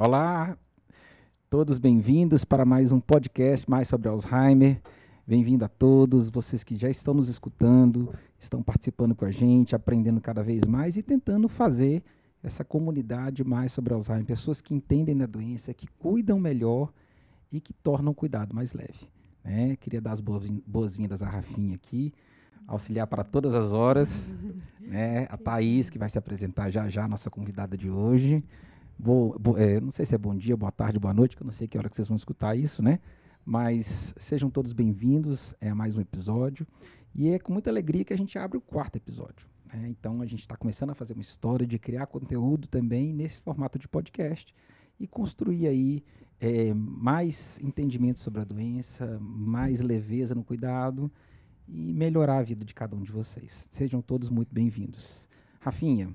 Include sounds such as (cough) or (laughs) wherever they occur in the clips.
Olá, todos bem-vindos para mais um podcast mais sobre Alzheimer. Bem-vindo a todos, vocês que já estão nos escutando, estão participando com a gente, aprendendo cada vez mais e tentando fazer essa comunidade mais sobre Alzheimer, pessoas que entendem da doença, que cuidam melhor e que tornam o cuidado mais leve. Né? Queria dar as boas-vindas à Rafinha aqui, auxiliar para todas as horas, (laughs) né? a Thaís, que vai se apresentar já já, nossa convidada de hoje. Bo, é, não sei se é bom dia, boa tarde, boa noite, que eu não sei que hora que vocês vão escutar isso, né? Mas sejam todos bem-vindos é, a mais um episódio. E é com muita alegria que a gente abre o quarto episódio. Né? Então a gente está começando a fazer uma história de criar conteúdo também nesse formato de podcast e construir aí é, mais entendimento sobre a doença, mais leveza no cuidado e melhorar a vida de cada um de vocês. Sejam todos muito bem-vindos. Rafinha,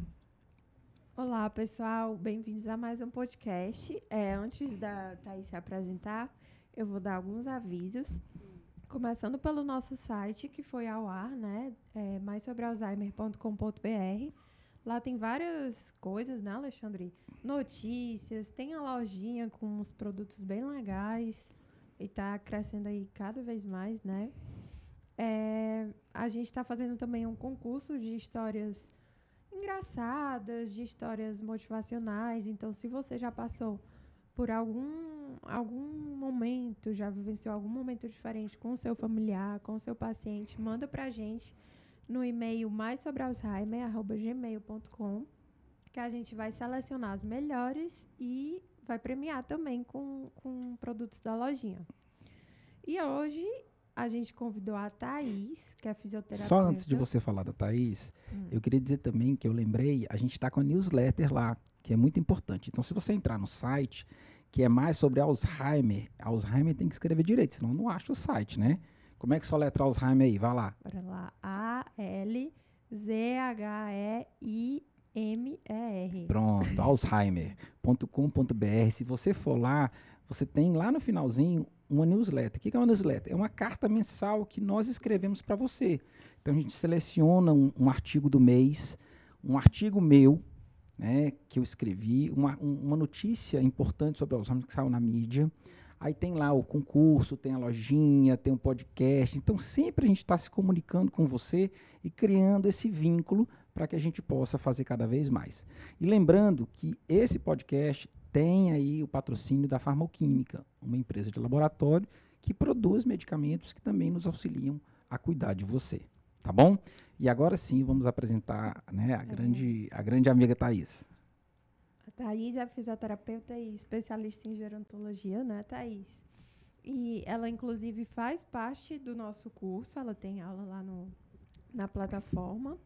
Olá, pessoal. Bem-vindos a mais um podcast. É, antes da Thaís se apresentar, eu vou dar alguns avisos. Começando pelo nosso site, que foi ao ar, né? É, mais sobre alzheimer.com.br. Lá tem várias coisas, né, Alexandre? Notícias, tem a lojinha com uns produtos bem legais. E está crescendo aí cada vez mais, né? É, a gente está fazendo também um concurso de histórias engraçadas, de histórias motivacionais. Então, se você já passou por algum, algum momento, já vivenciou algum momento diferente com o seu familiar, com o seu paciente, manda pra gente no e-mail mais sobre que a gente vai selecionar as melhores e vai premiar também com, com produtos da lojinha. E hoje a gente convidou a Thaís, que é fisioterapeuta. Só antes de você falar da Thaís, hum. eu queria dizer também que eu lembrei, a gente está com a newsletter lá, que é muito importante. Então, se você entrar no site, que é mais sobre Alzheimer, Alzheimer tem que escrever direito, senão não acha o site, né? Como é que só letra Alzheimer aí? Vai lá. Bora lá. A-L-Z-H-E-I-M-E-R. Pronto, alzheimer.com.br. Se você for lá, você tem lá no finalzinho uma newsletter. O que é uma newsletter? É uma carta mensal que nós escrevemos para você. Então a gente seleciona um, um, artigo do mês, um artigo meu, né, que eu escrevi, uma, um, uma notícia importante sobre Alzheimer que saiu na mídia. Aí tem lá o concurso, tem a lojinha, tem um podcast. Então sempre a gente está se comunicando com você e criando esse vínculo para que a gente possa fazer cada vez mais. E lembrando que esse podcast tem aí o patrocínio da Farmoquímica, uma empresa de laboratório que produz medicamentos que também nos auxiliam a cuidar de você. Tá bom? E agora sim vamos apresentar né, a, é. grande, a grande amiga Thaís. A Thaís é fisioterapeuta e especialista em gerontologia, né, Thaís? E ela, inclusive, faz parte do nosso curso, ela tem aula lá no, na plataforma.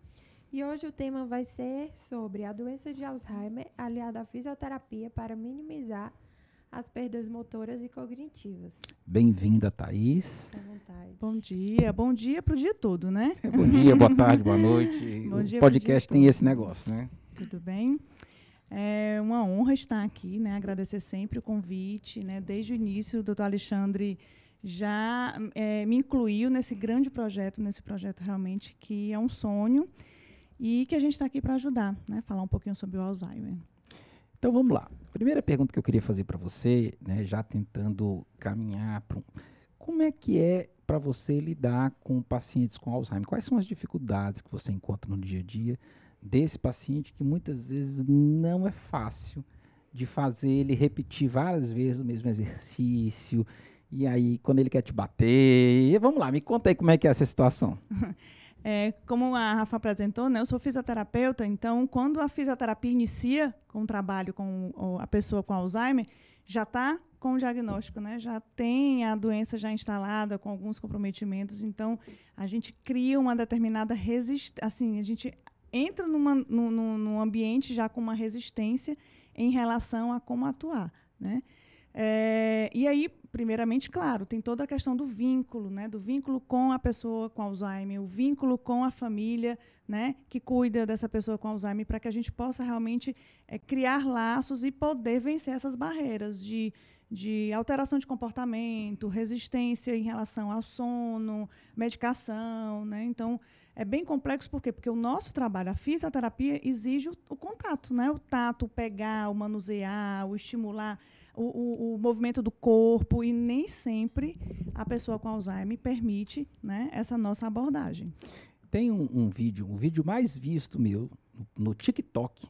E hoje o tema vai ser sobre a doença de Alzheimer aliada à fisioterapia para minimizar as perdas motoras e cognitivas. Bem-vinda, Thaís. Bom dia, bom dia para o dia todo, né? É, bom dia, boa tarde, boa (laughs) noite. bom dia o podcast tem todo. esse negócio, né? Tudo bem? É uma honra estar aqui, né? Agradecer sempre o convite, né? Desde o início, o doutor Alexandre já é, me incluiu nesse grande projeto, nesse projeto realmente que é um sonho e que a gente está aqui para ajudar, né? Falar um pouquinho sobre o Alzheimer. Então vamos lá. Primeira pergunta que eu queria fazer para você, né, já tentando caminhar para um, como é que é para você lidar com pacientes com Alzheimer? Quais são as dificuldades que você encontra no dia a dia desse paciente que muitas vezes não é fácil de fazer ele repetir várias vezes o mesmo exercício? E aí, quando ele quer te bater, vamos lá, me conta aí como é que é essa situação. (laughs) É, como a Rafa apresentou, né, eu sou fisioterapeuta, então quando a fisioterapia inicia com o trabalho com a pessoa com Alzheimer, já está com o diagnóstico, né? Já tem a doença já instalada com alguns comprometimentos, então a gente cria uma determinada resistência, assim, a gente entra numa, num, num ambiente já com uma resistência em relação a como atuar, né? É, e aí, primeiramente, claro, tem toda a questão do vínculo, né? Do vínculo com a pessoa com Alzheimer, o vínculo com a família, né? Que cuida dessa pessoa com Alzheimer, para que a gente possa realmente é, criar laços e poder vencer essas barreiras de, de alteração de comportamento, resistência em relação ao sono, medicação, né? Então, é bem complexo, por quê? Porque o nosso trabalho, a fisioterapia, exige o, o contato, né? O tato, o pegar, o manusear, o estimular o, o, o, movimento do corpo e nem sempre a pessoa com Alzheimer permite né, essa nossa abordagem. Tem um, um vídeo, o vídeo mais visto meu no, TikTok,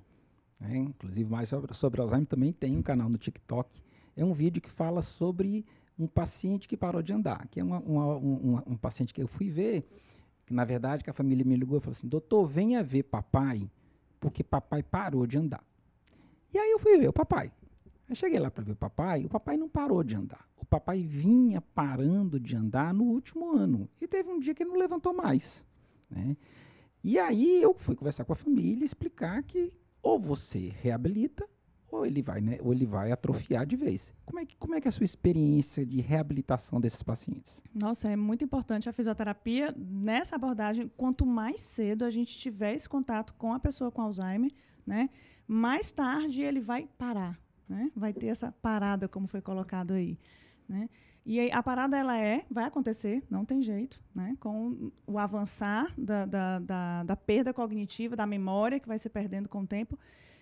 né, inclusive mais sobre, sobre Alzheimer também tem um canal no TikTok. É um vídeo que fala sobre um paciente que parou de andar, que é uma, uma, um, um paciente que eu fui ver, que na verdade que a família me ligou e falou assim, doutor, venha ver papai, porque papai parou de andar. E aí eu fui ver o papai. Eu cheguei lá para ver o papai, o papai não parou de andar. O papai vinha parando de andar no último ano. E teve um dia que ele não levantou mais. Né? E aí eu fui conversar com a família e explicar que ou você reabilita ou ele vai, né, ou ele vai atrofiar de vez. Como é, que, como é que é a sua experiência de reabilitação desses pacientes? Nossa, é muito importante a fisioterapia nessa abordagem. Quanto mais cedo a gente tiver esse contato com a pessoa com Alzheimer, né, mais tarde ele vai parar. Né? Vai ter essa parada, como foi colocado aí. Né? E aí, a parada ela é, vai acontecer, não tem jeito, né? com o avançar da, da, da, da, perda cognitiva, da memória que vai se perdendo com o tempo,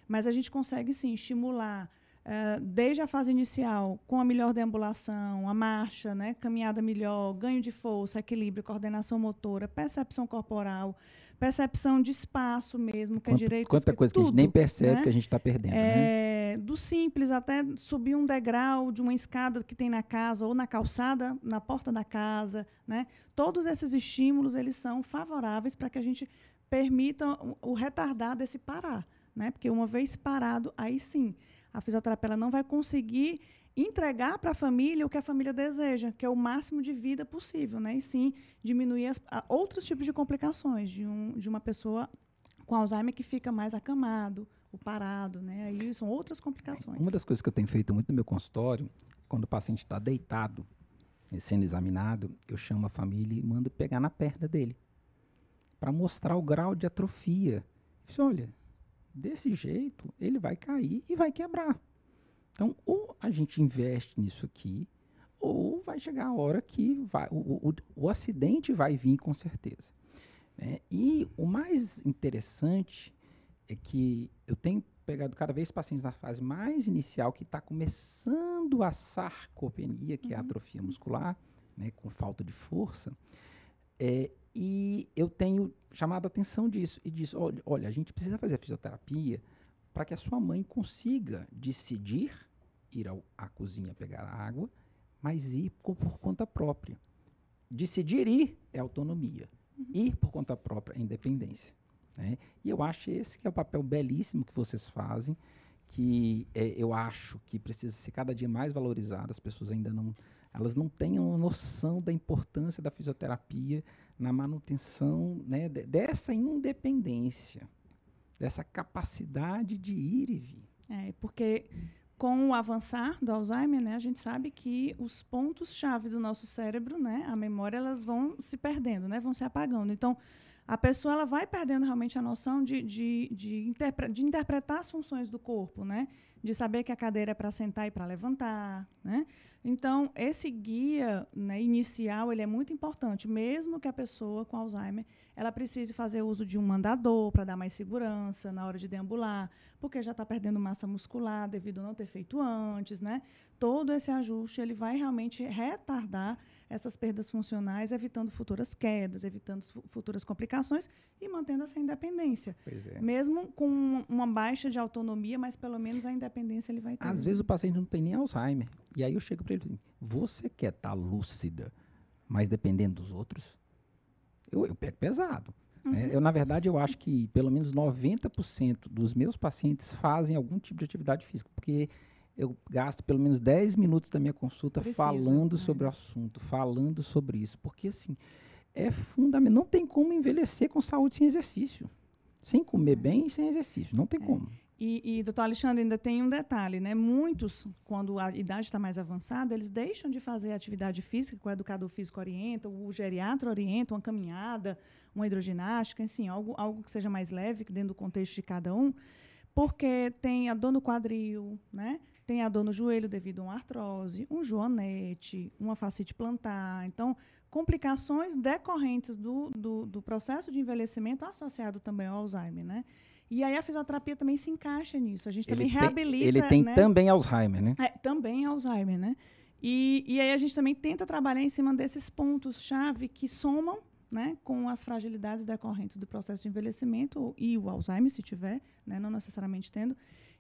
mas a gente consegue sim estimular uh, desde a fase inicial, com a melhor deambulação, a marcha, né? caminhada melhor, ganho de força, equilíbrio, coordenação motora, percepção corporal, percepção de espaço mesmo, que é direito. Quanta coisa tudo, que a gente nem percebe né? que a gente está perdendo. Né? É, né? Do simples até subir um degrau de uma escada que tem na casa ou na calçada, na porta da casa, né? Todos esses estímulos eles são favoráveis para que a gente permita o, o retardar desse parar, né? Porque uma vez parado, aí sim, a fisioterapia não vai conseguir entregar para a família o que a família deseja, que é o máximo de vida possível, né? E sim diminuir as, a, outros tipos de complicações de, um, de uma pessoa com Alzheimer que fica mais acamado, o parado, né? Aí são outras complicações. Uma das coisas que eu tenho feito muito no meu consultório, quando o paciente está deitado, sendo examinado, eu chamo a família e mando pegar na perna dele, para mostrar o grau de atrofia. Eu olha, desse jeito ele vai cair e vai quebrar. Então, ou a gente investe nisso aqui, ou vai chegar a hora que vai, o, o, o acidente vai vir com certeza. Né? E o mais interessante é que eu tenho pegado cada vez pacientes na fase mais inicial que está começando a sarcopenia, que uhum. é a uhum. atrofia muscular, né, com falta de força. É, e eu tenho chamado a atenção disso e disse, olha, olha, a gente precisa fazer a fisioterapia para que a sua mãe consiga decidir ir ao, à cozinha pegar água, mas ir por, por conta própria. Decidir ir é autonomia. Uhum. Ir por conta própria é independência. Né? E eu acho esse que é o papel belíssimo que vocês fazem, que é, eu acho que precisa ser cada dia mais valorizado. As pessoas ainda não, elas não têm uma noção da importância da fisioterapia na manutenção né, dessa independência dessa capacidade de ir e vir. É, porque com o avançar do Alzheimer, né, a gente sabe que os pontos-chave do nosso cérebro, né, a memória, elas vão se perdendo, né, vão se apagando. Então, a pessoa ela vai perdendo realmente a noção de, de, de, interpre de interpretar as funções do corpo, né? De saber que a cadeira é para sentar e para levantar, né? Então, esse guia né, inicial ele é muito importante, mesmo que a pessoa com Alzheimer ela precise fazer uso de um mandador para dar mais segurança na hora de deambular, porque já está perdendo massa muscular devido a não ter feito antes, né? Todo esse ajuste ele vai realmente retardar essas perdas funcionais, evitando futuras quedas, evitando futuras complicações e mantendo essa independência. É. Mesmo com uma baixa de autonomia, mas pelo menos a independência ele vai ter. Às vezes o paciente não tem nem Alzheimer. E aí eu chego para ele assim: você quer estar tá lúcida, mas dependendo dos outros? Eu, eu pego pesado. Uhum. É, eu, na verdade, eu acho que pelo menos 90% dos meus pacientes fazem algum tipo de atividade física, porque eu gasto pelo menos 10 minutos da minha consulta Precisa, falando né? sobre o assunto, falando sobre isso. Porque, assim, é fundamental. Não tem como envelhecer com saúde sem exercício. Sem comer é. bem e sem exercício. Não tem é. como. E E, doutor Alexandre, ainda tem um detalhe, né? Muitos, quando a idade está mais avançada, eles deixam de fazer atividade física, que o educador físico orienta, o geriatra orienta, uma caminhada, uma hidroginástica, enfim, algo, algo que seja mais leve, dentro do contexto de cada um, porque tem a dor no quadril, né? Tem a dor no joelho devido a uma artrose, um joanete, uma fascite plantar. Então, complicações decorrentes do, do, do processo de envelhecimento associado também ao Alzheimer, né? E aí a fisioterapia também se encaixa nisso. A gente Ele também tem- reabilita. Ele tem né? também Alzheimer, né? É, também Alzheimer, né? E, e aí a gente também tenta trabalhar em cima desses pontos-chave que somam né, com as fragilidades decorrentes do processo de envelhecimento e o Alzheimer, se tiver, né, não necessariamente tendo,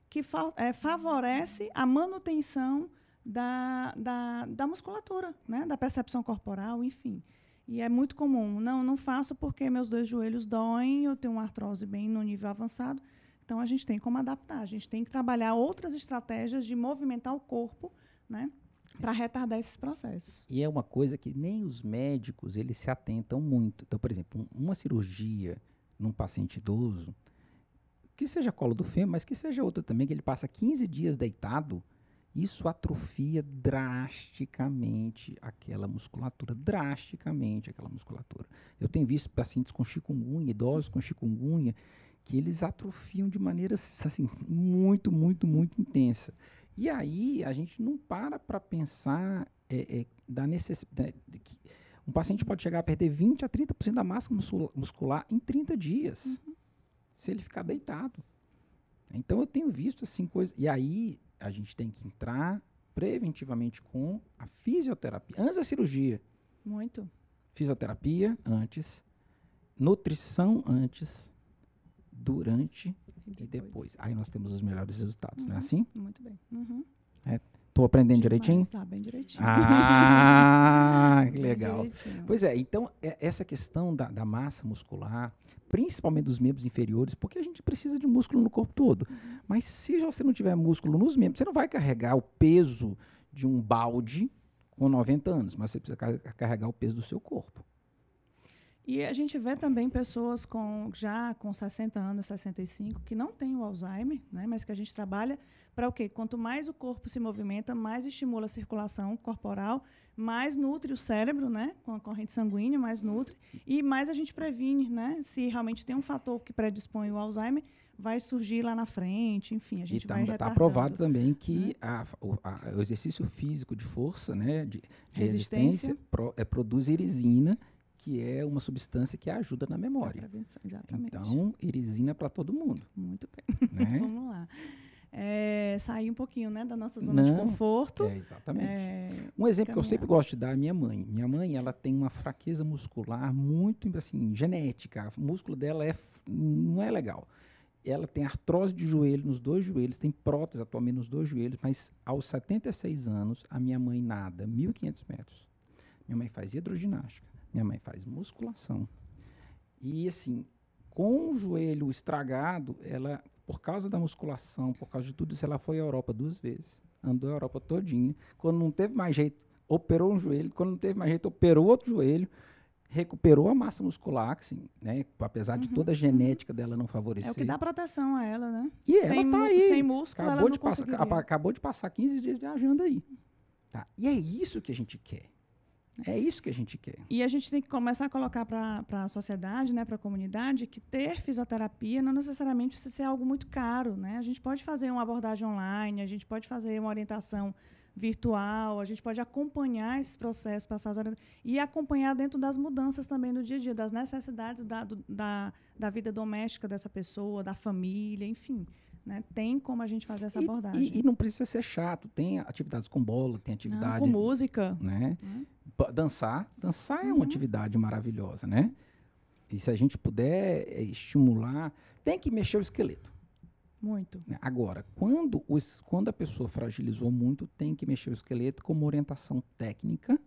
que fa é, favorece a manutenção da, da, da musculatura, né, da percepção corporal, enfim. E é muito comum. Não, não faço porque meus dois joelhos doem, eu tenho uma artrose bem no nível avançado. Então, a gente tem como adaptar. A gente tem que trabalhar outras estratégias de movimentar o corpo, né? Para retardar esses processos. E é uma coisa que nem os médicos eles se atentam muito. Então, por exemplo, um- uma cirurgia num paciente idoso, que seja colo do fêmur, mas que seja outra também, que ele passa 15 dias deitado, isso atrofia drasticamente aquela musculatura, drasticamente aquela musculatura. Eu tenho visto pacientes com chikungunya, idosos com chikungunya, que eles atrofiam de maneira assim muito, muito, muito intensa. E aí a gente não para para pensar é, é, da necessidade um paciente pode chegar a perder 20 a 30% da massa muscula- muscular em 30 dias, se ele ficar deitado. Então eu tenho visto assim coisas. E aí a gente tem que entrar preventivamente com a fisioterapia, antes da cirurgia. Muito. Fisioterapia antes, nutrição antes, durante e depois. Aí nós temos os melhores resultados, não é Uhum. assim? Muito bem. Uhum. Estou aprendendo Demais, direitinho? Tá bem direitinho. Ah, (laughs) que legal. Pois é, então é- essa questão da, da massa muscular, principalmente dos membros inferiores, porque a gente precisa de músculo no corpo todo. Mas se você não tiver músculo nos membros, você não vai carregar o peso de um balde com 90 anos, mas você precisa car- carregar o peso do seu corpo. E a gente vê também pessoas com já com 60 anos, 65, que não têm o Alzheimer, né, mas que a gente trabalha para o quê? Quanto mais o corpo se movimenta, mais estimula a circulação corporal, mais nutre o cérebro, né, com a corrente sanguínea, mais nutre, e mais a gente previne, né, se realmente tem um fator que predispõe o Alzheimer, vai surgir lá na frente, enfim, a gente está vai retardando. aprovado também né? que a- o, a- o exercício físico de força, né, de, de Resistência. resistência, pro- é, produz irisina, que é uma substância que ajuda na memória. prevenção, Exatamente. Então, irisina para todo mundo, Muito bem. né? (laughs) Vamos lá. É, sair um pouquinho, né, da nossa zona de Não, conforto. É, exatamente. É, Um exemplo que eu caminhar. sempre gosto de dar é minha mãe. Minha mãe, ela tem uma fraqueza muscular muito, assim, genética. O músculo dela é, não é legal. Ela tem artrose de joelho nos dois joelhos, tem prótese atualmente nos dois joelhos, mas aos 76 anos, a minha mãe nada 1.500 metros. Minha mãe faz hidroginástica, minha mãe faz musculação. E, assim, com o joelho estragado, ela, por causa da musculação, por causa de tudo isso, ela foi à Europa duas vezes. Andou a Europa todinha. Quando não teve mais jeito, operou um joelho. Quando não teve mais jeito, operou outro joelho. Recuperou a massa muscular, que, assim, né? Apesar de Uhum, toda a genética dela não favorecer. é o que dá proteção a ela, né? E sem, ela tá aí. sem músculo, Acabou ela de, não passar, acabou de passar 15 dias viajando aí. Tá? E é isso que a gente quer. É isso que a gente quer. E a gente tem que começar a colocar para a sociedade, né, para a comunidade, que ter fisioterapia não necessariamente precisa ser algo muito caro. Né? A gente pode fazer uma abordagem online, a gente pode fazer uma orientação virtual, a gente pode acompanhar esses processos, passar as orienta- e acompanhar dentro das mudanças também do dia a dia, das necessidades da, do- da, da vida doméstica dessa pessoa, da família, enfim. Né? Tem como a gente fazer essa E- abordagem. E, e não precisa ser chato. Tem atividades com bola, tem Não, atividade. com música. né? Né? Dançar. Dançar é Uhum. uma atividade maravilhosa, né? E se a gente puder eh, estimular, tem que mexer o esqueleto. Muito. né? Agora, quando, os, quando a pessoa fragilizou muito, tem que mexer o esqueleto com uma orientação técnica,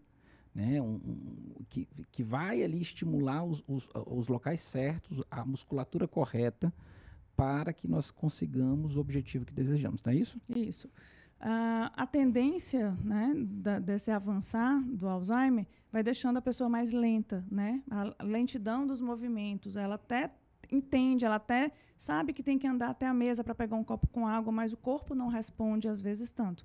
né? Um, um- que, que vai ali estimular os, os, os locais certos, a musculatura correta, para que nós consigamos o objetivo que desejamos, não é isso? Isso. Ah, a tendência né, da- desse avançar do Alzheimer vai deixando a pessoa mais lenta, né? A lentidão dos movimentos, ela até entende, ela até sabe que tem que andar até a mesa para pegar um copo com água, mas o corpo não responde às vezes tanto.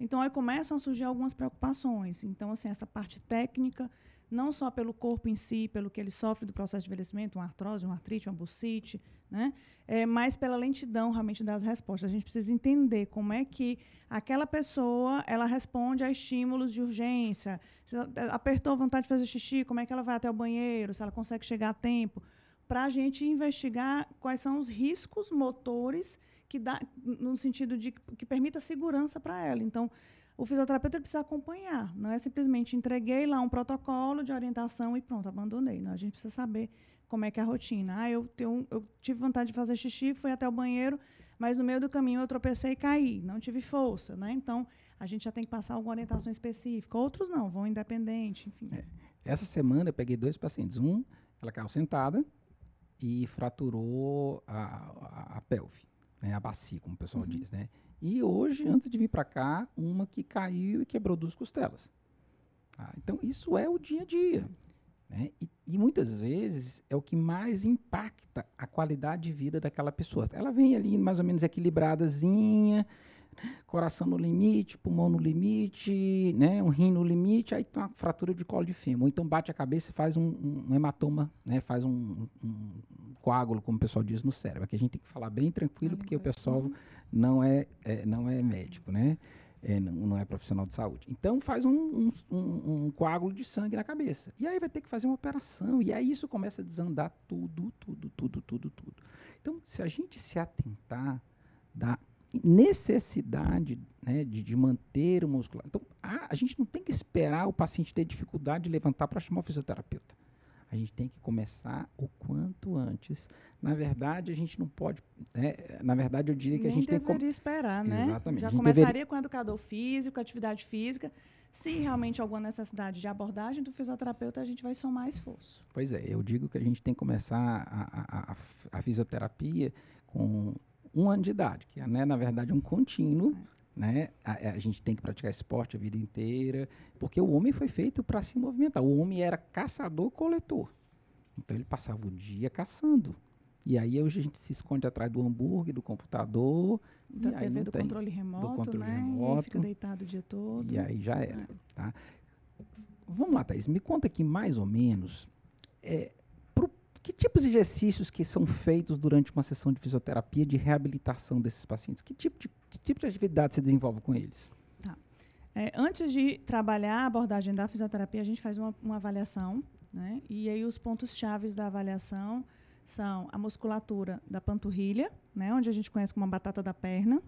Então aí começam a surgir algumas preocupações. Então assim, essa parte técnica, não só pelo corpo em si, pelo que ele sofre do processo de envelhecimento, uma artrose, uma artrite, uma bursite, né? É, mas pela lentidão realmente das respostas. A gente precisa entender como é que aquela pessoa ela responde a estímulos de urgência. Se apertou vontade de fazer xixi, como é que ela vai até o banheiro, se ela consegue chegar a tempo para a gente investigar quais são os riscos motores que dá no sentido de que permita segurança para ela. Então, o fisioterapeuta precisa acompanhar, não é simplesmente entreguei lá um protocolo de orientação e pronto, abandonei. Não, a gente precisa saber como é que é a rotina. Ah, eu, tenho, eu tive vontade de fazer xixi, fui até o banheiro, mas no meio do caminho eu tropecei e caí, não tive força, né? Então, a gente já tem que passar alguma orientação específica. Outros não, vão independente, enfim. É. Essa semana eu peguei dois pacientes. Um, ela caiu sentada, e fraturou a, a, a pelve, né, a bacia, como o pessoal uhum. diz, né? E hoje, antes de vir para cá, uma que caiu e quebrou duas costelas. Ah, então, isso é o dia a dia. Né? E, e, muitas vezes é o que mais impacta a qualidade de vida daquela pessoa. Ela vem ali mais ou menos equilibradazinha, coração no limite, pulmão no limite, né, um rim no limite, aí tem uma fratura de colo de fêmur. Ou então bate a cabeça e faz um, um hematoma, né, faz um, um, coágulo, como o pessoal diz, no cérebro. Aqui a gente tem que falar bem tranquilo, porque o pessoal uhum. Não é, é, não é médico, né? É, não, não, é profissional de saúde. Então faz um, um, um, coágulo de sangue na cabeça. E aí vai ter que fazer uma operação. E aí isso começa a desandar tudo, tudo, tudo, tudo, tudo. Então, se a gente se atentar da necessidade né, de, de, manter o muscular. Então, a, a, gente não tem que esperar o paciente ter dificuldade de levantar para chamar o fisioterapeuta. A gente tem que começar o quanto antes. Na verdade, a gente não pode. Né, na verdade, eu diria que Nem a gente tem que. deveria esperar, né? Exatamente. Já começaria deveria... com o educador físico, atividade física. Se realmente alguma necessidade de abordagem do fisioterapeuta, a gente vai somar esforço. Pois é, eu digo que a gente tem que começar a, a, a, a fisioterapia com um ano de idade, que é, né, na verdade, um contínuo. Né? A, a, gente tem que praticar esporte a vida inteira, porque o homem foi feito para se movimentar. O homem era caçador-coletor. Então ele passava o dia caçando. E aí hoje a gente se esconde atrás do hambúrguer, do computador. Da TV do controle remoto, do controle né? Remoto, e fica deitado o dia todo. E aí já era. É. Tá? Vamos lá, Thaís. Me conta aqui mais ou menos é, que tipos de exercícios que são feitos durante uma sessão de fisioterapia de reabilitação desses pacientes? Que tipo de, que tipo de atividade se desenvolve com eles? Tá. É, antes de trabalhar a abordagem da fisioterapia, a gente faz uma, uma avaliação, né? E aí os pontos chaves da avaliação são a musculatura da panturrilha, né? Onde a gente conhece como a batata da perna,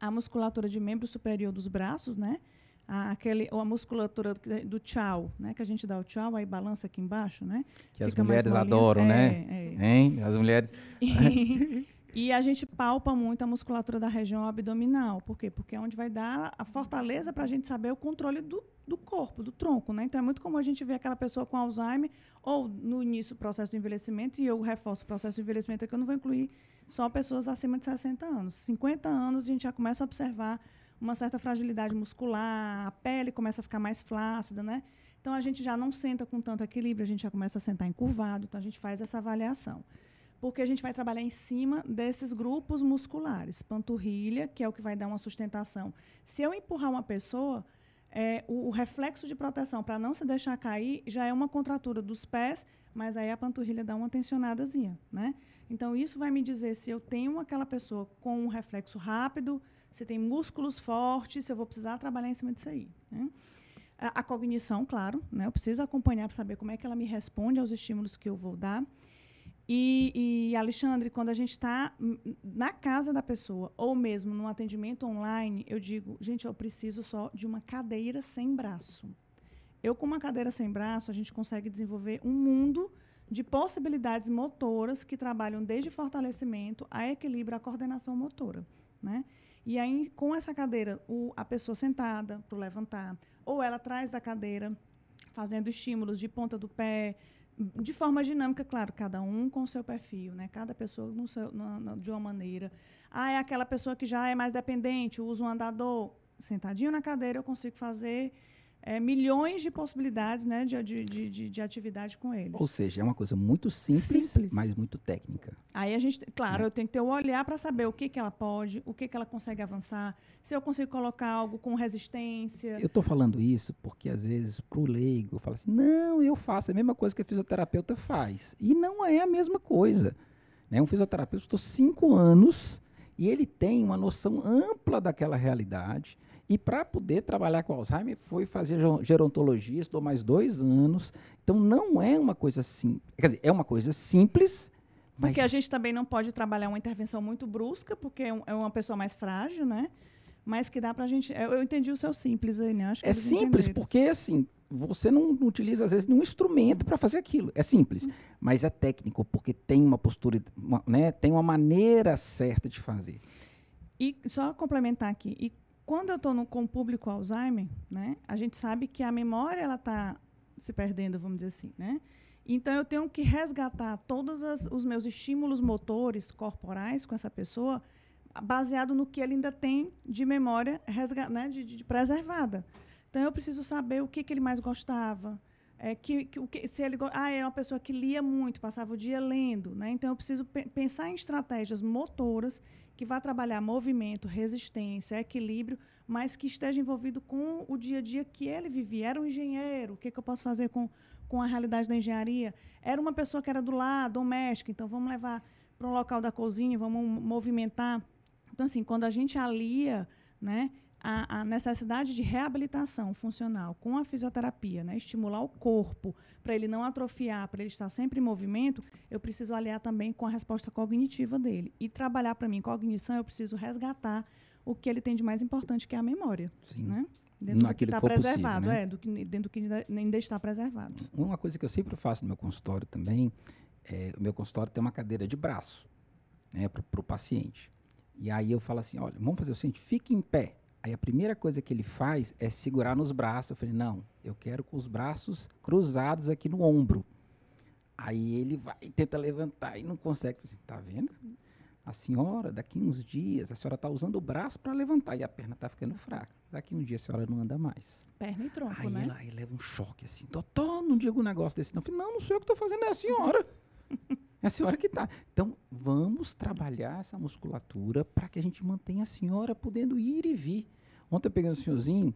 a musculatura de membro superior dos braços, né? A, aquele, a musculatura do tchau, né? Que a gente dá o tchau, aí balança aqui embaixo, né? Que Fica as mulheres adoram, é, né? É. Hein? As mulheres... E, (laughs) e, a gente palpa muito a musculatura da região abdominal. Por quê? Porque é onde vai dar a fortaleza para a gente saber o controle do, do corpo, do tronco, né? Então, é muito comum a gente ver aquela pessoa com Alzheimer ou no início do processo de envelhecimento, e eu reforço o processo de envelhecimento aqui, eu não vou incluir só pessoas acima de 60 anos. 50 anos, a gente já começa a observar uma certa fragilidade muscular, a pele começa a ficar mais flácida, né? Então a gente já não senta com tanto equilíbrio, a gente já começa a sentar encurvado, então a gente faz essa avaliação. Porque a gente vai trabalhar em cima desses grupos musculares. Panturrilha, que é o que vai dar uma sustentação. Se eu empurrar uma pessoa, é, o, o, reflexo de proteção para não se deixar cair já é uma contratura dos pés, mas aí a panturrilha dá uma tensionadazinha, né? Então isso vai me dizer se eu tenho aquela pessoa com um reflexo rápido, se tem músculos fortes, eu vou precisar trabalhar em cima disso aí. Né? A, a, cognição, claro, né? eu preciso acompanhar para saber como é que ela me responde aos estímulos que eu vou dar. E, e Alexandre, quando a gente está na casa da pessoa, ou mesmo no atendimento online, eu digo, gente, eu preciso só de uma cadeira sem braço. Eu, com uma cadeira sem braço, a gente consegue desenvolver um mundo de possibilidades motoras que trabalham desde fortalecimento a equilíbrio, a coordenação motora. Né? E aí, com essa cadeira, o, a pessoa sentada para levantar, ou ela atrás da cadeira, fazendo estímulos de ponta do pé, de forma dinâmica, claro, cada um com o seu perfil, né? Cada pessoa no seu, no, no, de uma maneira. Ah, é aquela pessoa que já é mais dependente, usa um andador. Sentadinho na cadeira, eu consigo fazer é, milhões de possibilidades né, de, de, de, de, atividade com eles. Ou seja, é uma coisa muito simples, simples. mas muito técnica. Aí a gente, claro, é. eu tenho que ter o olhar para saber o que, que ela pode, o que, que ela consegue avançar, se eu consigo colocar algo com resistência. Eu estou falando isso porque, às vezes, para o leigo, eu falo assim, não, eu faço a mesma coisa que a fisioterapeuta faz. E não é a mesma coisa. Né? Um fisioterapeuta, estou cinco anos e ele tem uma noção ampla daquela realidade e para poder trabalhar com Alzheimer, foi fazer gerontologia, estudou mais dois anos. Então, não é uma coisa simples. Quer dizer, é uma coisa simples, mas... Porque a gente também não pode trabalhar uma intervenção muito brusca, porque é, é uma pessoa mais frágil, né? Mas que dá para a gente... Eu, entendi o seu simples aí, né? é simples, entenderam. porque, assim, você não, não, utiliza, às vezes, nenhum instrumento para fazer aquilo. É simples, mas é técnico, porque tem uma postura, uma, né? Tem uma maneira certa de fazer. E só complementar aqui, e quando eu estou com o público Alzheimer, né, a gente sabe que a memória ela está se perdendo, vamos dizer assim, né? Então eu tenho que resgatar todos as, os meus estímulos motores corporais com essa pessoa, baseado no que ele ainda tem de memória né, de, de, preservada. Então eu preciso saber o que, que ele mais gostava, é, que, que, se ele ah é uma pessoa que lia muito, passava o dia lendo, né? Então eu preciso pe pensar em estratégias motoras que vá trabalhar movimento, resistência, equilíbrio, mas que esteja envolvido com o dia a dia que ele vivia. Era um engenheiro, o que, que eu posso fazer com, com a realidade da engenharia? Era uma pessoa que era do lar, doméstica, então vamos levar para um local da cozinha, vamos movimentar. Então, assim, quando a gente alia né, a, a, necessidade de reabilitação funcional com a fisioterapia, né, estimular o corpo para ele não atrofiar, para ele estar sempre em movimento, eu preciso aliar também com a resposta cognitiva dele. E trabalhar para mim cognição, eu preciso resgatar o que ele tem de mais importante, que é a memória. Sim. Né? Dentro Naquilo do que está preservado, possível, né? é, do que, dentro do que ainda está preservado. Uma coisa que eu sempre faço no meu consultório também, é, o meu consultório tem uma cadeira de braço né, para o paciente. E aí eu falo assim, olha, vamos fazer o seguinte, fique em pé. Aí a primeira coisa que ele faz é segurar nos braços. Eu falei, não, eu quero com os braços cruzados aqui no ombro. Aí ele vai e tenta levantar e não consegue. Falei, tá vendo? A senhora, daqui uns dias, a senhora está usando o braço para levantar e a perna está ficando fraca. Daqui uns dias a senhora não anda mais. Perna e tronco, aí né? Aí leva um choque assim. Doutor, não digo um negócio desse não. Eu falei, não, não sou eu que estou fazendo, é a senhora. É a senhora que está. Então, vamos trabalhar essa musculatura para que a gente mantenha a senhora podendo ir e vir. Ontem eu peguei um senhorzinho,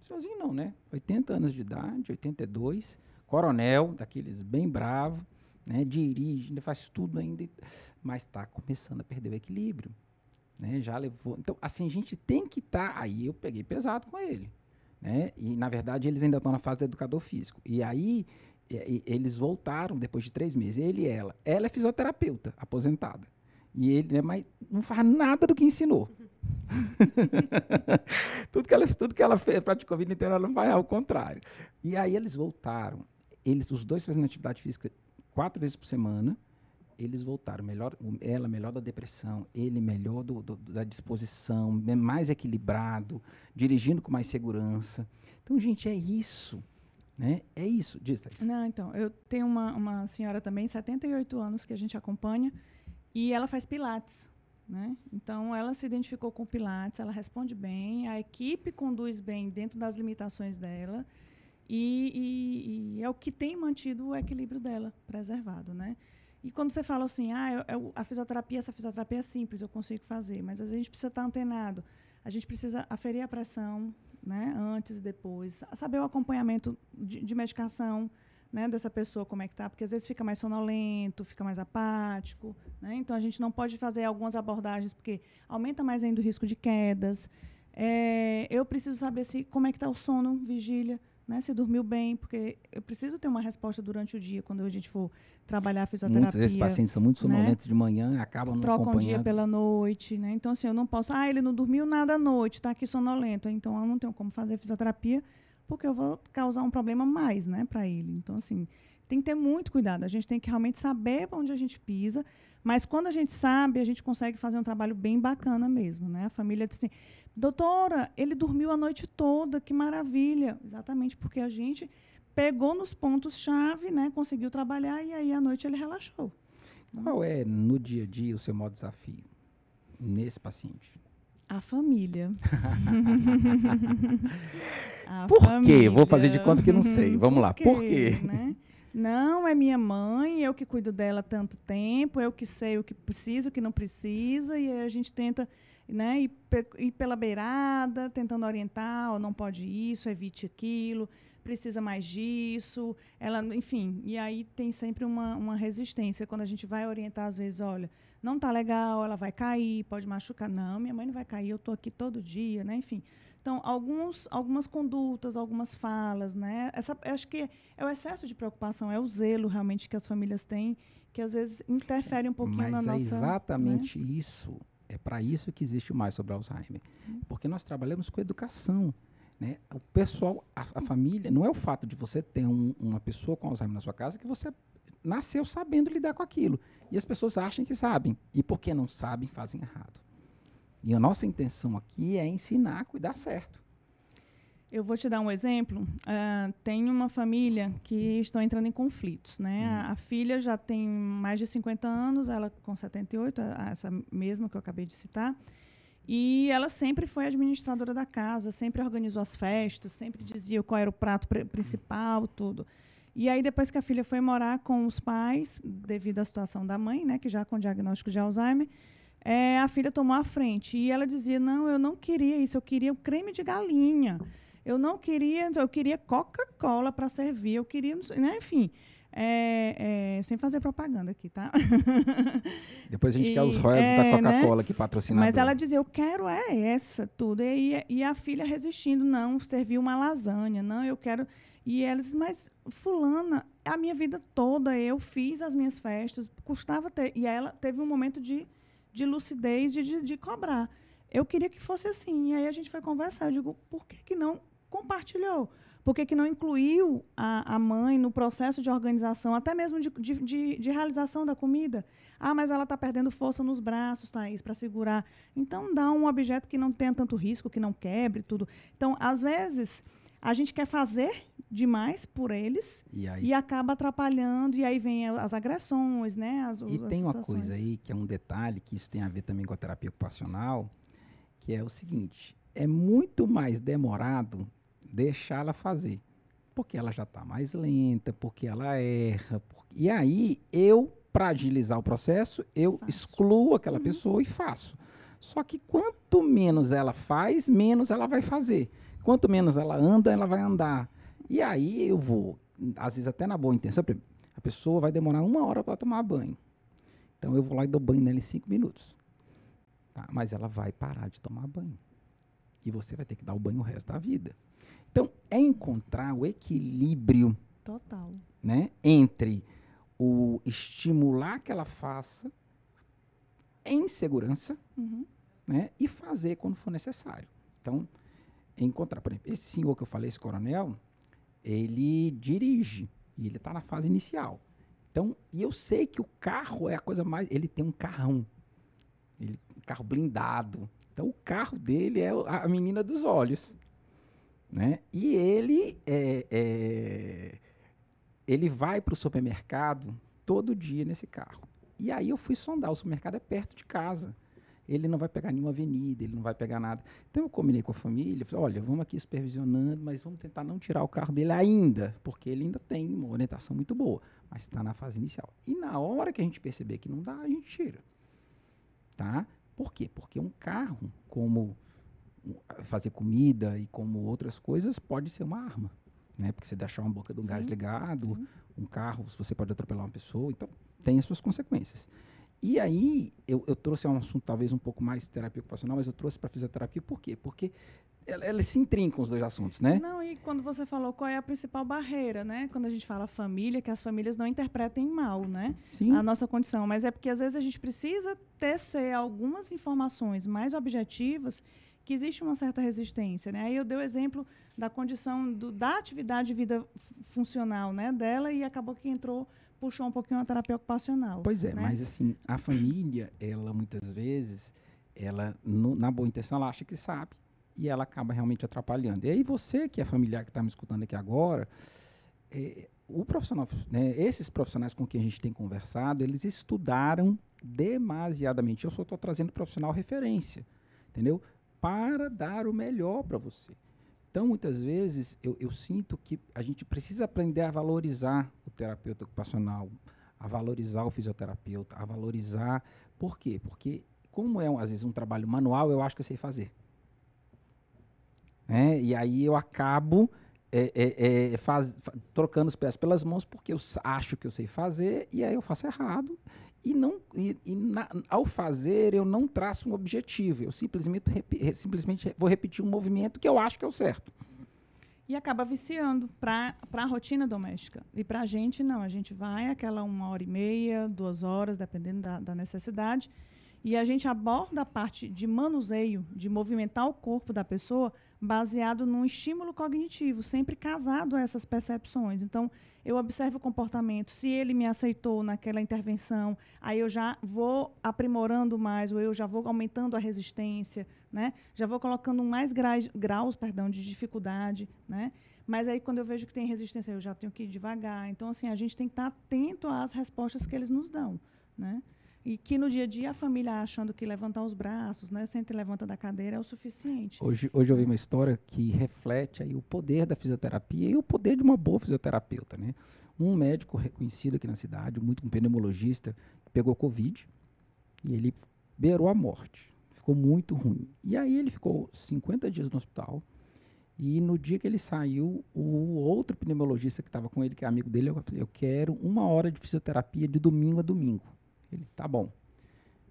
senhorzinho não, né? 80 anos de idade, 82, coronel, daqueles bem bravo, né? Dirige, ainda faz tudo ainda, mas está começando a perder o equilíbrio. Né? Já levou. Então, assim, a gente tem que estar. Tá, aí eu peguei pesado com ele. Né? E, na verdade, eles ainda estão na fase do educador físico. E aí e, eles voltaram depois de três meses, ele e ela. Ela é fisioterapeuta, aposentada. E ele, né, mas não faz nada do que ensinou. (laughs) tudo, que ela, tudo que ela fez, praticou a vida inteira, ela não faz ao contrário. E aí eles voltaram. Eles, os dois fazendo atividade física quatro vezes por semana. Eles voltaram. Melhor, ela melhor da depressão, ele melhor do, do, da disposição, mais equilibrado, dirigindo com mais segurança. Então, gente, é isso. Né? É isso, diz, Não, então, eu tenho uma, uma senhora também, 78 anos, que a gente acompanha, e ela faz pilates. Né? Então, ela se identificou com Pilates, ela responde bem, a equipe conduz bem dentro das limitações dela, e, e, e é o que tem mantido o equilíbrio dela preservado. Né? E quando você fala assim, ah, eu, eu, a fisioterapia, essa fisioterapia é simples, eu consigo fazer, mas a gente precisa estar antenado, a gente precisa aferir a pressão, né, antes depois, saber o acompanhamento de, de medicação né, dessa pessoa, como é que está, porque às vezes fica mais sonolento, fica mais apático, né, então a gente não pode fazer algumas abordagens, porque aumenta mais ainda o risco de quedas. É, eu preciso saber se como é que está o sono, vigília, né, se dormiu bem, porque eu preciso ter uma resposta durante o dia, quando a gente for trabalhar a fisioterapia. Muitos desses pacientes são muito né? sonolentos né? de manhã e acabam não Trocam um dia pela noite, né? Então, assim, eu não posso... Ah, ele não dormiu nada à noite, está aqui sonolento. Então, eu não tenho como fazer fisioterapia, porque eu vou causar um problema mais, né, para ele. Então, assim, tem que ter muito cuidado. A gente tem que realmente saber onde a gente pisa, mas quando a gente sabe, a gente consegue fazer um trabalho bem bacana mesmo, né? A família diz assim, doutora, ele dormiu a noite toda, que maravilha. Exatamente, porque a gente pegou nos pontos-chave, né? Conseguiu trabalhar e aí à noite ele relaxou. Qual é, no dia a dia, o seu maior desafio nesse paciente? A família. (laughs) A Por quê? família. Vou fazer de conta que não sei. (laughs) Vamos lá. Por quê? né? Não, é minha mãe, eu que cuido dela tanto tempo, eu que sei o que precisa, o que não precisa, e aí a gente tenta né, pe- ir pela beirada, tentando orientar, ó, não pode isso, evite aquilo, precisa mais disso, ela, enfim, e aí tem sempre uma, uma resistência quando a gente vai orientar às vezes, olha, não tá legal, ela vai cair, pode machucar, não, minha mãe não vai cair, eu tô aqui todo dia, né, enfim. Então, alguns, algumas condutas, algumas falas, né? Essa, acho que é o excesso de preocupação, é o zelo realmente que as famílias têm, que às vezes interfere um pouquinho Mas na é nossa. né? exatamente isso. É para isso que existe o Mais sobre Alzheimer. Uhum. Porque nós trabalhamos com educação. Né? O pessoal, a, a família, não é o fato de você ter um- uma pessoa com Alzheimer na sua casa que você nasceu sabendo lidar com aquilo. E as pessoas acham que sabem. E porque não sabem, fazem errado. E a nossa intenção aqui é ensinar a cuidar certo. Eu vou te dar um exemplo. Ah, tem uma família que estão entrando em conflitos, né? Hum. A, a filha já tem mais de 50 anos, ela com 78, a- a- essa mesma que eu acabei de citar. E ela sempre foi administradora da casa, sempre organizou as festas, sempre dizia qual era o prato pri- principal, tudo. E aí, depois que a filha foi morar com os pais, devido à situação da mãe, né, que já com diagnóstico de Alzheimer, eh, a filha tomou a frente. E ela dizia: Não, eu não queria isso, eu queria um creme de galinha. Eu não queria, eu queria Coca-Cola para servir, eu queria, né, enfim. É, é, sem fazer propaganda aqui, tá? (laughs) Depois a gente E- quer os royalties é, da né? Coca-Cola que patrocina. Mas ela dizia, eu quero é essa, tudo. E, e a filha resistindo, não, serviu uma lasanha, não, eu quero. E ela disse, mas fulana, a minha vida toda eu fiz as minhas festas, custava ter. E ela teve um momento de, de lucidez, de, de, de cobrar. Eu queria que fosse assim. E aí a gente foi conversar. Eu digo, por que, que não compartilhou? Por que, que não incluiu a, a mãe no processo de organização, até mesmo de, de, de, de realização da comida? Ah, mas ela está perdendo força nos braços, Thaís, para segurar. Então, dá um objeto que não tenha tanto risco, que não quebre tudo. Então, às vezes, a gente quer fazer demais por eles E aí e acaba atrapalhando, e aí vem as agressões, né? As, E as tem uma situações. coisa aí que é um detalhe, que isso tem a ver também com a terapia ocupacional, que é o seguinte: é muito mais demorado deixá-la fazer. Porque ela já está mais lenta, porque ela erra. por- E aí, eu, para agilizar o processo, eu Faço. excluo aquela Uhum. pessoa e faço. Só que quanto menos ela faz, menos ela vai fazer. Quanto menos ela anda, ela vai andar. E aí eu vou, às vezes até na boa intenção, a pessoa vai demorar uma hora para tomar banho. Então eu vou lá e dou banho nela em cinco minutos. Tá? Mas ela vai parar de tomar banho. E você vai ter que dar o banho o resto da vida. Então, é encontrar o equilíbrio Total. né, entre o estimular que ela faça em segurança Uhum. né, e fazer quando for necessário. Então, encontrar, por exemplo, esse senhor que eu falei, esse coronel, ele dirige e ele está na fase inicial. Então, e eu sei que o carro é a coisa mais. Ele tem um carrão, ele, um carro blindado. Então, o carro dele é a menina dos olhos, né? E ele é, é, ele vai para o supermercado todo dia nesse carro. E aí eu fui sondar, o supermercado é perto de casa ele não vai pegar nenhuma avenida, ele não vai pegar nada. Então eu combinei com a família, falei, olha, vamos aqui supervisionando, mas vamos tentar não tirar o carro dele ainda, porque ele ainda tem uma orientação muito boa, mas está na fase inicial. E na hora que a gente perceber que não dá, a gente tira. Tá? Por quê? Porque um carro, como fazer comida e como outras coisas, pode ser uma arma. Né? Porque você deixar uma boca do gás Sim, ligado, sim. um carro, você pode atropelar uma pessoa, então tem as suas consequências. E aí, eu, eu trouxe um assunto talvez um pouco mais terapia ocupacional, mas eu trouxe para fisioterapia por quê? Porque ela- elas se intrincam os dois assuntos, né? Não, e quando você falou qual é a principal barreira, né? Quando a gente fala família, que as famílias não interpretem mal, né? Sim. a nossa condição, mas é porque às vezes a gente precisa tecer algumas informações mais objetivas que existe uma certa resistência, né? Aí eu dei o exemplo da condição do, da atividade de vida fu- funcional, né, dela e acabou que entrou puxou um pouquinho a terapia ocupacional. Pois é, né? mas assim, a família, ela muitas vezes, ela, no- na boa intenção, ela acha que sabe e ela acaba realmente atrapalhando. E aí você, que é familiar, que está me escutando aqui agora, é, o profissional, né, esses profissionais com quem a gente tem conversado, eles estudaram demasiadamente. Eu só estou trazendo profissional referência, entendeu? Para dar o melhor para você. Então, muitas vezes, eu, eu sinto que a gente precisa aprender a valorizar o terapeuta ocupacional, a valorizar o fisioterapeuta, a valorizar. Por quê? Porque, como é, às vezes, um trabalho manual, eu acho que eu sei fazer. Né? E aí eu acabo é, é, é, faz, trocando os pés pelas mãos porque eu acho que eu sei fazer e aí eu faço errado. E, não, e, e na, ao fazer, eu não traço um objetivo. Eu simplesmente, simplesmente vou repetir um movimento que eu acho que é o certo. E acaba viciando para a rotina doméstica. E para a gente, não. A gente vai aquela uma hora e meia, duas horas, dependendo da, da necessidade. E a gente aborda a parte de manuseio, de movimentar o corpo da pessoa, baseado num estímulo cognitivo, sempre casado a essas percepções. Então, eu observo o comportamento, se ele me aceitou naquela intervenção, aí eu já vou aprimorando mais, ou eu já vou aumentando a resistência, né? já vou colocando mais graus, graus perdão, de dificuldade. Né? Mas aí, quando eu vejo que tem resistência, eu já tenho que ir devagar. Então, assim, a gente tem que estar atento às respostas que eles nos dão. Né? E que no dia a dia a família achando que levantar os braços, né, sempre levanta da cadeira é o suficiente. Hoje, hoje eu vi uma história que reflete aí o poder da fisioterapia e o poder de uma boa fisioterapeuta, né? Um médico reconhecido aqui na cidade, muito um pneumologista, pegou Covid e ele beirou a morte. Ficou muito ruim. E aí ele ficou 50 dias no hospital. E no dia que ele saiu, o outro pneumologista que estava com ele, que é amigo dele, eu eu quero uma hora de fisioterapia de domingo a domingo. Ele, tá bom.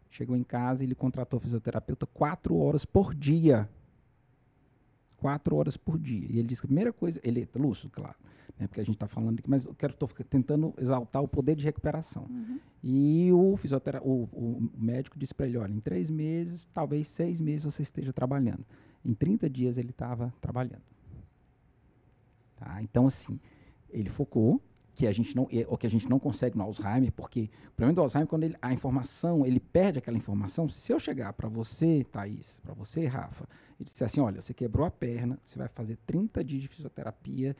Chegou em casa e ele contratou fisioterapeuta quatro horas por dia. Quatro horas por dia. E ele disse que a primeira coisa, ele é lúcido, claro, né, porque a gente está falando aqui, mas eu quero estou tentando exaltar o poder de recuperação. Uhum. E o, fisiotera o, o médico disse para ele, olha, em três meses, talvez seis meses você esteja trabalhando. Em 30 dias ele estava trabalhando. Tá? Então, assim, ele focou, que a gente não, o que a gente não consegue no Alzheimer, porque o problema do Alzheimer quando ele, a informação, ele perde aquela informação. Se eu chegar para você, Thaís, para você, Rafa, e disser assim, olha, você quebrou a perna, você vai fazer 30 dias de fisioterapia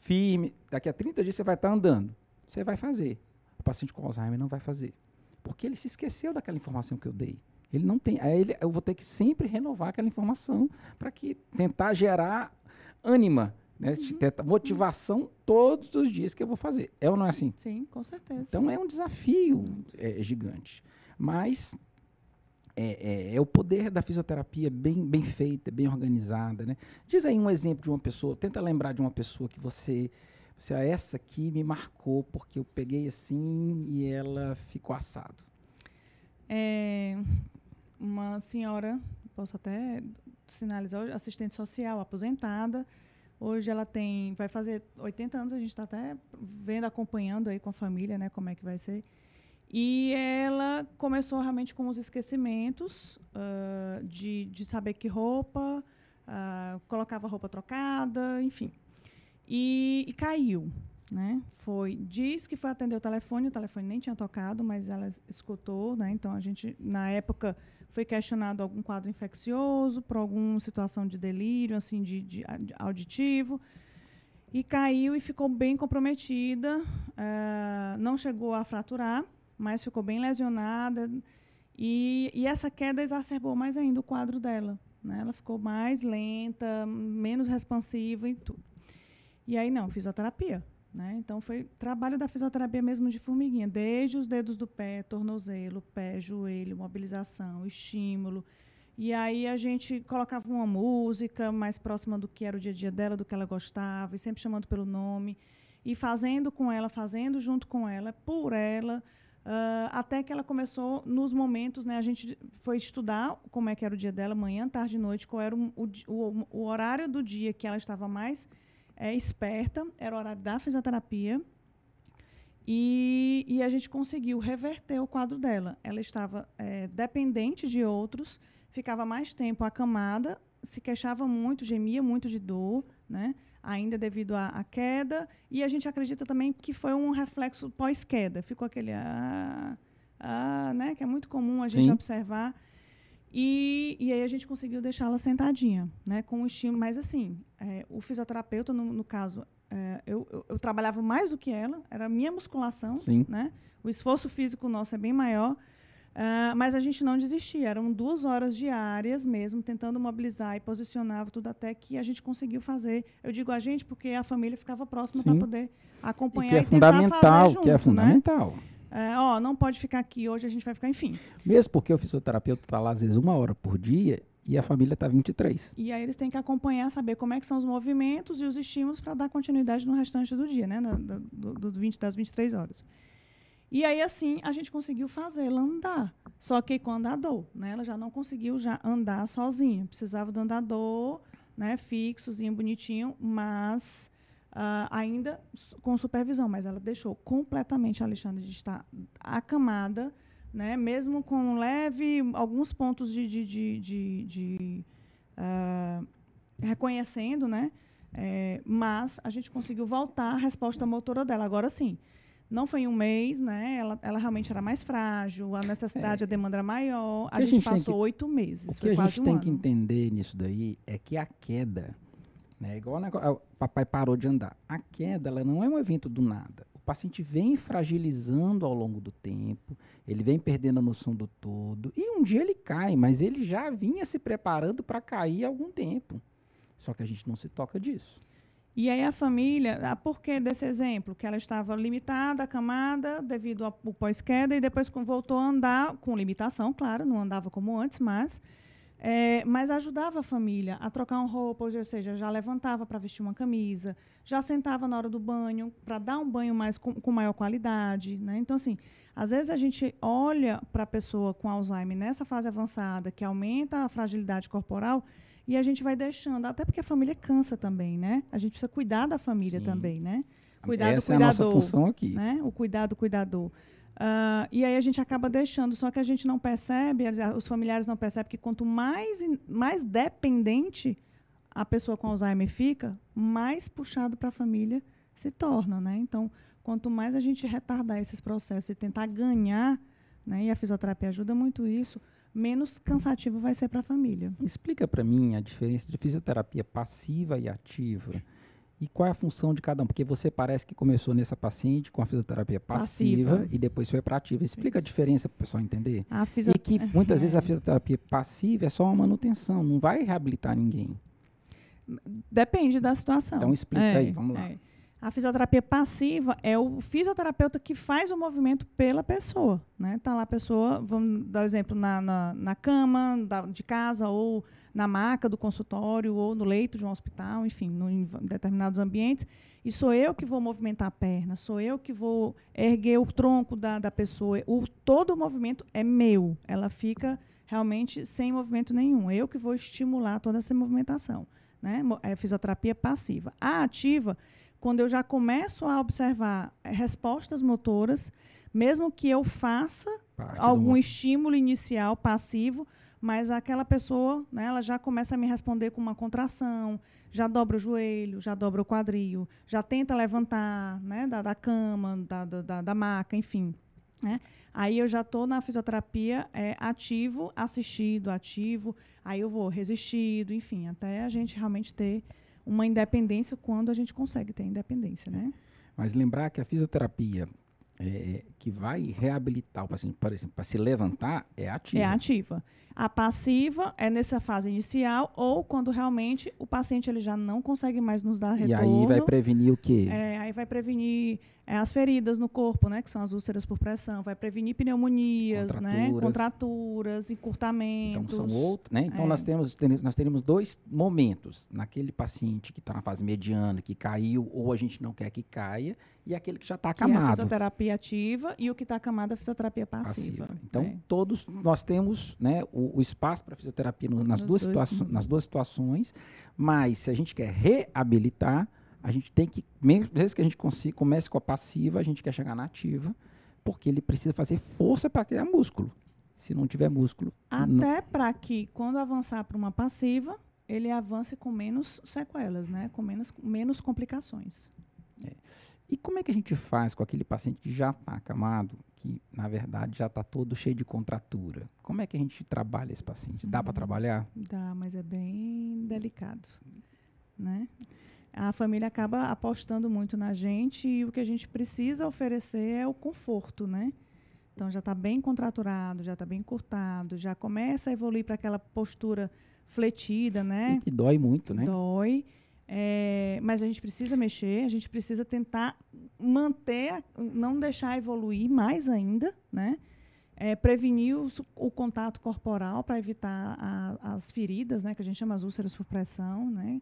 firme, daqui a 30 dias você vai estar tá andando. Você vai fazer. O paciente com Alzheimer não vai fazer. Porque ele se esqueceu daquela informação que eu dei. Ele não tem. Aí ele, eu vou ter que sempre renovar aquela informação para que tentar gerar ânima né? Uhum. Motivação todos os dias que eu vou fazer. É ou não é assim? Sim, com certeza. Então é um desafio é, gigante. Mas é, é, é, o poder da fisioterapia bem, bem feita, bem organizada. Né? Diz aí um exemplo de uma pessoa, tenta lembrar de uma pessoa que você. Você, ah, essa aqui me marcou porque eu peguei assim e ela ficou assado. É uma senhora, posso até sinalizar, assistente social, aposentada, Hoje ela tem, vai fazer 80 anos, a gente está até vendo, acompanhando aí com a família, né, como é que vai ser. E ela começou realmente com os esquecimentos uh, de, de saber que roupa, uh, colocava roupa trocada, enfim. E, e, caiu, né? Foi, diz que foi atender o telefone, o telefone nem tinha tocado, mas ela escutou, né? Então a gente, na época, foi questionado algum quadro infeccioso, por alguma situação de delírio, assim, de, de, auditivo, e caiu e ficou bem comprometida. Uh, não chegou a fraturar, mas ficou bem lesionada. E, e, essa queda exacerbou mais ainda o quadro dela. Né? Ela ficou mais lenta, menos responsiva e tudo. E aí, não, fisioterapia. Né? Então, foi trabalho da fisioterapia mesmo de formiguinha, desde os dedos do pé, tornozelo, pé, joelho, mobilização, estímulo. E aí a gente colocava uma música mais próxima do que era o dia a dia dela, do que ela gostava, e sempre chamando pelo nome, e fazendo com ela, fazendo junto com ela, por ela, uh, até que ela começou nos momentos, né? A gente foi estudar como é que era o dia dela, manhã, tarde e noite, qual era o, o, o horário do dia que ela estava mais é, esperta, era o horário da fisioterapia. E, e, a gente conseguiu reverter o quadro dela. Ela estava é, dependente de outros, ficava mais tempo acamada, se queixava muito, gemia muito de dor, né? ainda devido à, à queda. E a gente acredita também que foi um reflexo pós-queda. Ficou aquele. Ah, ah, né? Que é muito comum a gente Sim. observar. E, e aí a gente conseguiu deixá-la sentadinha, né, com o estímulo. Mas assim, é, o fisioterapeuta, no, no caso, é, eu, eu, eu, trabalhava mais do que ela, era minha musculação, Sim. né? O esforço físico nosso é bem maior. Uh, mas a gente não desistia, eram duas horas diárias mesmo, tentando mobilizar e posicionar tudo até que a gente conseguiu fazer. Eu digo a gente porque a família ficava próxima para poder acompanhar e, que é e fundamental, junto, que é fundamental. Né? É, ó, não pode ficar aqui hoje, a gente vai ficar, enfim. Mesmo porque o fisioterapeuta está lá às vezes uma hora por dia e a família está 23. E aí eles têm que acompanhar, saber como é que são os movimentos e os estímulos para dar continuidade no restante do dia, né? do, do 20, das 23 horas. E aí, assim, a gente conseguiu fazê-la andar. Só que com andador, né? Ela já não conseguiu já andar sozinha. Precisava do andador, né? Fixozinho, bonitinho, mas uh, ainda com supervisão. Mas ela deixou completamente a Alexandre de estar acamada, né? Mesmo com leve, alguns pontos de... de, de, de, de uh, reconhecendo, né? É, mas a gente conseguiu voltar a resposta motora dela. Agora sim, não foi em um mês, né? Ela, ela realmente era mais frágil, a necessidade, é. a demanda era maior. A gente, a gente, passou oito meses. O que a gente um tem ano. que entender nisso daí é que a queda, né? Igual o papai parou de andar. A queda, ela não é um evento do nada. O paciente vem fragilizando ao longo do tempo, ele vem perdendo a noção do todo, e um dia ele cai, mas ele já vinha se preparando para cair há algum tempo. Só que a gente não se toca disso. E aí a família, ah, por que desse exemplo? Que ela estava limitada, acamada, devido ao pós-queda, e depois voltou a andar com limitação, claro, não andava como antes, mas, é, mas ajudava a família a trocar uma roupa, ou seja, já levantava para vestir uma camisa, já sentava na hora do banho, para dar um banho mais com, com maior qualidade. Né? Então, assim, às vezes a gente olha para a pessoa com Alzheimer nessa fase avançada, que aumenta a fragilidade corporal, e a gente vai deixando, até porque a família cansa também, né? A gente precisa cuidar da família Sim. também, né? Cuidar Essa do cuidador. É a nossa função aqui. Né? O cuidado do cuidador. Uh, e aí a gente acaba deixando, só que a gente não percebe, os familiares não percebem que quanto mais, mais dependente a pessoa com Alzheimer fica, mais puxado para a família se torna, né? Então, quanto mais a gente retardar esses processos e tentar ganhar, né? E a fisioterapia ajuda muito isso, menos cansativo vai ser para a família. Explica para mim a diferença de fisioterapia passiva e ativa. E qual é a função de cada um? Porque você parece que começou nessa paciente com a fisioterapia passiva, passiva. e depois foi para ativa. Explica Isso. a diferença para o pessoal entender. A fisio... E que (laughs) muitas vezes a fisioterapia passiva é só uma manutenção, não vai reabilitar ninguém. Depende da situação. Então explica é, aí, vamos lá. É. A fisioterapia passiva é o fisioterapeuta que faz o movimento pela pessoa. Né? Tá lá a pessoa, vamos dar exemplo, na, na, na cama da, de casa, ou na maca do consultório, ou no leito de um hospital, enfim, no, em determinados ambientes. E sou eu que vou movimentar a perna, sou eu que vou erguer o tronco da, da pessoa. O, todo o movimento é meu. Ela fica realmente sem movimento nenhum. Eu que vou estimular toda essa movimentação. Né? É fisioterapia passiva. A ativa quando eu já começo a observar eh, respostas motoras, mesmo que eu faça Parte algum estímulo inicial passivo, mas aquela pessoa, né, ela já começa a me responder com uma contração, já dobra o joelho, já dobra o quadril, já tenta levantar né, da, da cama, da, da, da maca, enfim. Né? Aí eu já estou na fisioterapia é, ativo, assistido, ativo, aí eu vou resistido, enfim, até a gente realmente ter uma independência quando a gente consegue ter independência, né? Mas lembrar que a fisioterapia é, que vai reabilitar o paciente, por exemplo, para se levantar, é ativa. É ativa. A passiva é nessa fase inicial ou quando realmente o paciente ele já não consegue mais nos dar retorno. E aí vai prevenir o quê? É, aí vai prevenir é, as feridas no corpo, né, que são as úlceras por pressão, vai prevenir pneumonias, contraturas, né, contraturas encurtamentos. Então são outros, né? Então é. nós temos nós teremos dois momentos naquele paciente que está na fase mediana, que caiu ou a gente não quer que caia, e aquele que já está acamado. Que é a fisioterapia ativa e o que está acamado é a fisioterapia passiva. passiva. Então é. todos nós temos, né, o, o, espaço para fisioterapia no, nas, duas situações, nas duas situações, mas se a gente quer reabilitar, a gente tem que, mesmo que a gente consiga, comece com a passiva, a gente quer chegar na ativa, porque ele precisa fazer força para criar músculo. Se não tiver músculo. Até para que, quando avançar para uma passiva, ele avance com menos sequelas, né? com menos, menos complicações. É. E como é que a gente faz com aquele paciente que já está acamado, que na verdade já está todo cheio de contratura? Como é que a gente trabalha esse paciente? Dá para uhum. trabalhar? Dá, mas é bem delicado, né? A família acaba apostando muito na gente e o que a gente precisa oferecer é o conforto, né? Então já está bem contraturado, já está bem encurtado, já começa a evoluir para aquela postura fletida, né? E que dói muito, né? Dói. É, mas a gente precisa mexer, a gente precisa tentar manter, não deixar evoluir mais ainda, né? É, prevenir o contato corporal para evitar a, as feridas, né? Que a gente chama as úlceras por pressão, né?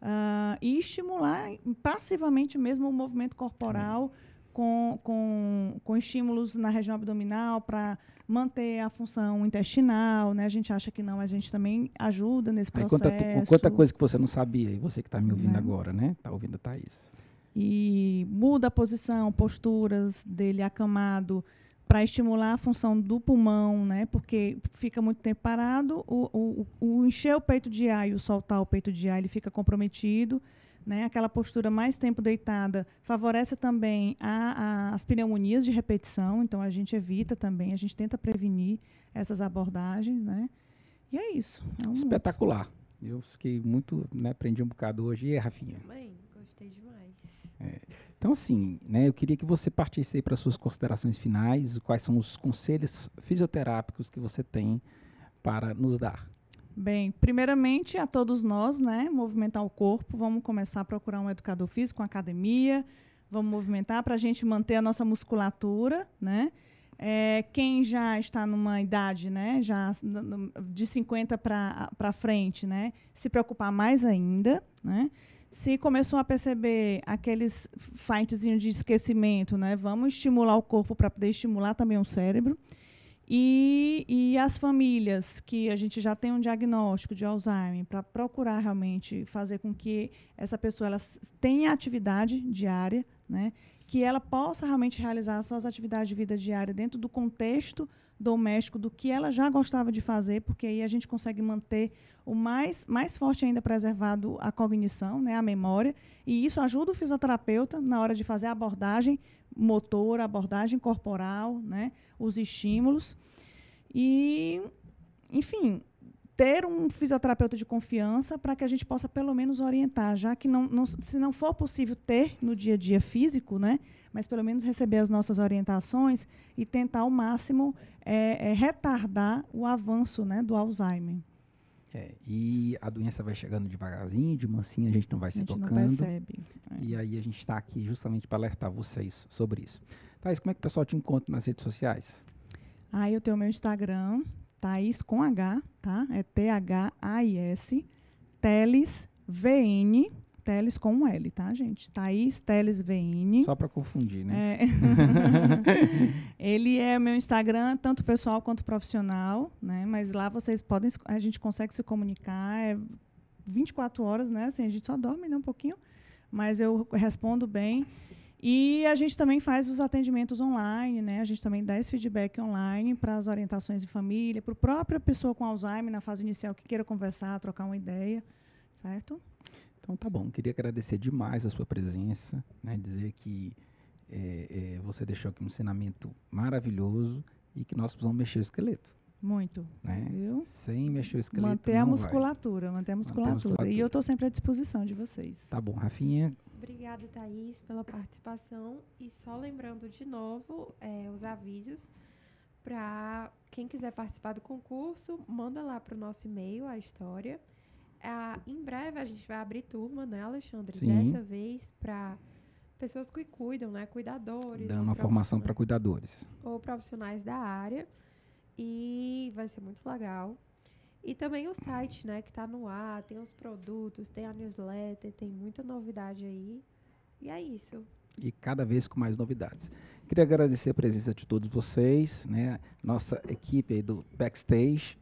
Uh, e estimular passivamente mesmo o movimento corporal com, com, com estímulos na região abdominal para manter a função intestinal, né? A gente acha que não, mas a gente também ajuda nesse Aí processo. Quanta, quanta coisa que você não sabia, e você que está me ouvindo né? agora, né? Está ouvindo a Thaís. E muda a posição, posturas dele acamado para estimular a função do pulmão, né? Porque fica muito tempo parado, o, o, o encher o peito de ar e o soltar o peito de ar, ele fica comprometido. Né, aquela postura mais tempo deitada favorece também a, a, as pneumonias de repetição, então a gente evita também, a gente tenta prevenir essas abordagens, né? E é isso. É um Espetacular. Eu fiquei muito, né, aprendi um bocado hoje. E aí, Rafinha? Também, gostei demais. É. Então, assim, né, eu queria que você partisse para suas considerações finais, quais são os conselhos fisioterápicos que você tem para nos dar. Bem, primeiramente a todos nós, né, movimentar o corpo. Vamos começar a procurar um educador físico, uma academia. Vamos movimentar para a gente manter a nossa musculatura, né? É, quem já está numa idade, né, já de 50 para frente, né, se preocupar mais ainda, né? Se começou a perceber aqueles fightzinhos de esquecimento, né, vamos estimular o corpo para poder estimular também o cérebro. E, e as famílias que a gente já tem um diagnóstico de Alzheimer, para procurar realmente fazer com que essa pessoa ela tenha atividade diária, né? que ela possa realmente realizar suas atividades de vida diária dentro do contexto doméstico do que ela já gostava de fazer, porque aí a gente consegue manter o mais, mais forte ainda preservado a cognição, né, a memória, e isso ajuda o fisioterapeuta na hora de fazer a abordagem motor, a abordagem corporal, né, os estímulos. E, enfim, ter um fisioterapeuta de confiança para que a gente possa pelo menos orientar, já que não, não, se não for possível ter no dia a dia físico, né, mas pelo menos receber as nossas orientações e tentar ao máximo é, é, retardar o avanço né, do Alzheimer. É, e a doença vai chegando devagarzinho, de mansinho a gente não vai se tocando. Não percebe. É. E aí a gente está aqui justamente para alertar vocês sobre isso. Thais, como é que o pessoal te encontra nas redes sociais? Aí eu tenho o meu Instagram, Thaís com H, tá? É T-H-A-I-S, Teles VN, Teles com um L, tá, gente? Thaís Teles VN. Só para confundir, né? É. (laughs) Ele é meu Instagram, tanto pessoal quanto profissional, né? Mas lá vocês podem, a gente consegue se comunicar, é 24 horas, né? Assim, a gente só dorme né, um pouquinho, mas eu respondo bem. E a gente também faz os atendimentos online, né? A gente também dá esse feedback online para as orientações de família, para a própria pessoa com Alzheimer na fase inicial que queira conversar, trocar uma ideia, certo? Então tá bom. Queria agradecer demais a sua presença, né? Dizer que é, é, você deixou aqui um ensinamento maravilhoso e que nós precisamos mexer o esqueleto. Muito. Né? Viu? Sem mexer o esqueleto. Manter a musculatura, manter a musculatura. Manter a musculatura. E eu estou sempre à disposição de vocês. Tá bom, Rafinha. Obrigada, Thaís, pela participação. E só lembrando de novo é, os avisos para quem quiser participar do concurso, manda lá para o nosso e-mail a história. Ah, em breve a gente vai abrir turma, né, Alexandre? Sim. Dessa vez para pessoas que cuidam, né? Cuidadores. Dando uma formação para cuidadores. Ou profissionais da área. E vai ser muito legal. E também o site, né, que está no ar, tem os produtos, tem a newsletter, tem muita novidade aí. E é isso. E cada vez com mais novidades. Queria agradecer a presença de todos vocês, né? Nossa equipe aí do backstage,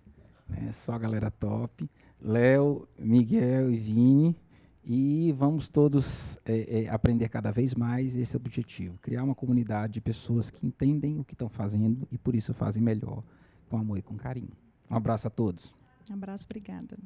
né? Só a galera top. Léo, Miguel e Vini. E vamos todos é, é, aprender cada vez mais esse é o objetivo. Criar uma comunidade de pessoas que entendem o que estão fazendo e por isso fazem melhor, com amor e com carinho. Um abraço a todos. Um abraço, obrigada.